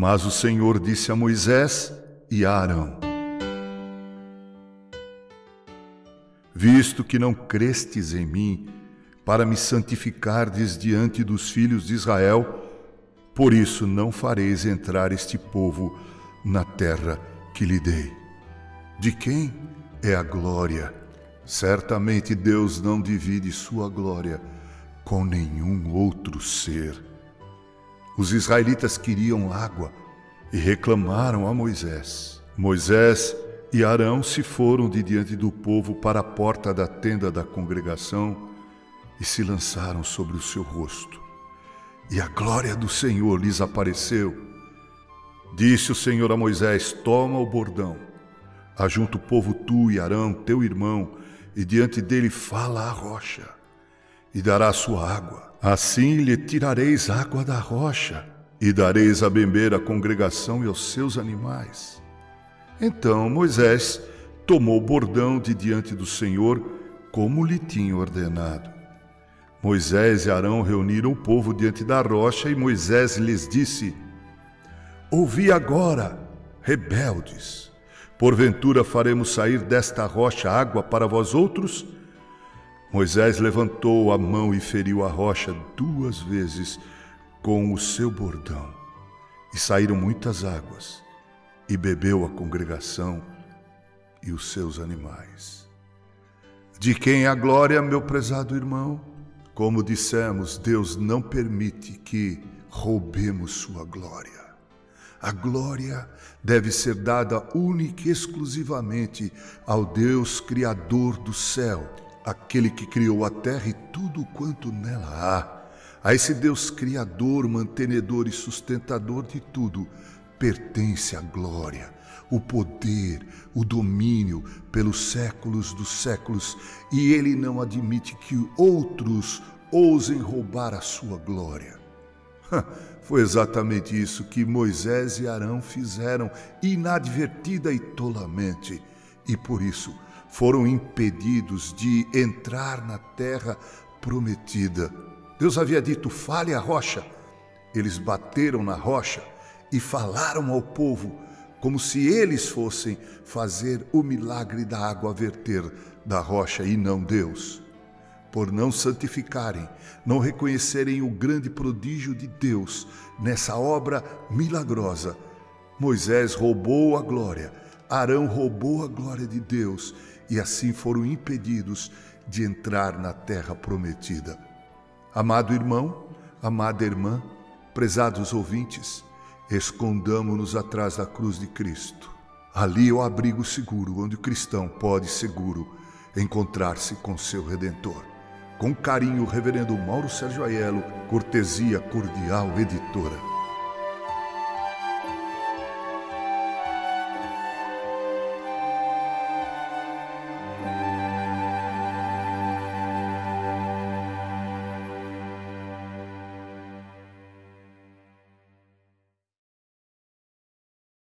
Mas o Senhor disse a Moisés e a Arão: Visto que não crestes em mim, para me santificardes diante dos filhos de Israel, por isso não fareis entrar este povo na terra que lhe dei. De quem é a glória? Certamente Deus não divide sua glória com nenhum outro ser. Os israelitas queriam água e reclamaram a Moisés. Moisés e Arão se foram de diante do povo para a porta da tenda da congregação e se lançaram sobre o seu rosto. E a glória do Senhor lhes apareceu. Disse o Senhor a Moisés: Toma o bordão, ajunta o povo tu e Arão, teu irmão, e diante dele fala a rocha, e dará sua água Assim lhe tirareis água da rocha e dareis a beber à congregação e aos seus animais. Então Moisés tomou o bordão de diante do Senhor, como lhe tinha ordenado. Moisés e Arão reuniram o povo diante da rocha e Moisés lhes disse: Ouvi agora, rebeldes, porventura faremos sair desta rocha água para vós outros? Moisés levantou a mão e feriu a rocha duas vezes com o seu bordão, e saíram muitas águas, e bebeu a congregação e os seus animais. De quem é a glória, meu prezado irmão? Como dissemos, Deus não permite que roubemos sua glória. A glória deve ser dada única e exclusivamente ao Deus Criador do céu aquele que criou a terra e tudo quanto nela há. A esse Deus Criador, mantenedor e sustentador de tudo, pertence a glória, o poder, o domínio pelos séculos dos séculos, e ele não admite que outros ousem roubar a sua glória. Foi exatamente isso que Moisés e Arão fizeram, inadvertida e tolamente, e por isso foram impedidos de entrar na terra prometida. Deus havia dito: fale a rocha. Eles bateram na rocha e falaram ao povo como se eles fossem fazer o milagre da água verter da rocha e não Deus. Por não santificarem, não reconhecerem o grande prodígio de Deus nessa obra milagrosa, Moisés roubou a glória, Arão roubou a glória de Deus e assim foram impedidos de entrar na terra prometida. Amado irmão, amada irmã, prezados ouvintes, escondamo-nos atrás da cruz de Cristo. Ali é o abrigo seguro onde o cristão pode seguro encontrar-se com seu redentor. Com carinho, Reverendo Mauro Sérgio Aiello, cortesia cordial editora.